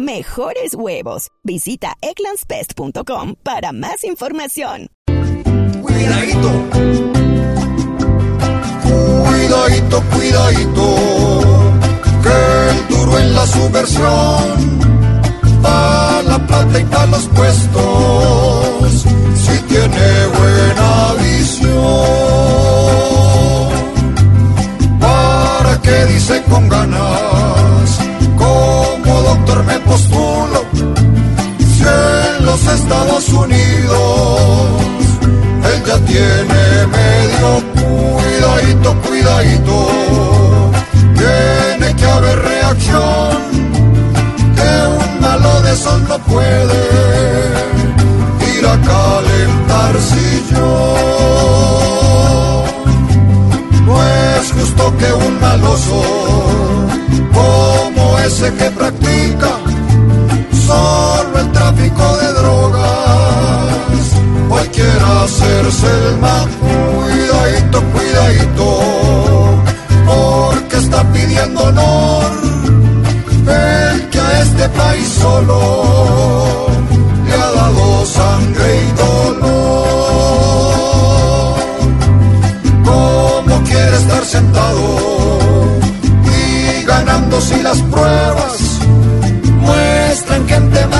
mejores huevos. Visita eclanspest.com para más información. Cuidadito. Cuidadito, cuidadito. Que el duro en la subversión. Pa' la plata y pa' los puestos. Estados Unidos él ya tiene medio cuidadito, cuidadito, tiene que haber reacción, que un malo de sol no puede ir a calentar si yo. No es justo que un maloso como ese que practica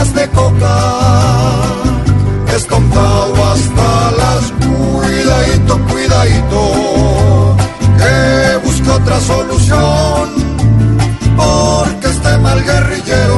de coca, estampado hasta las cuidadito, cuidadito, que busca otra solución, porque este mal guerrillero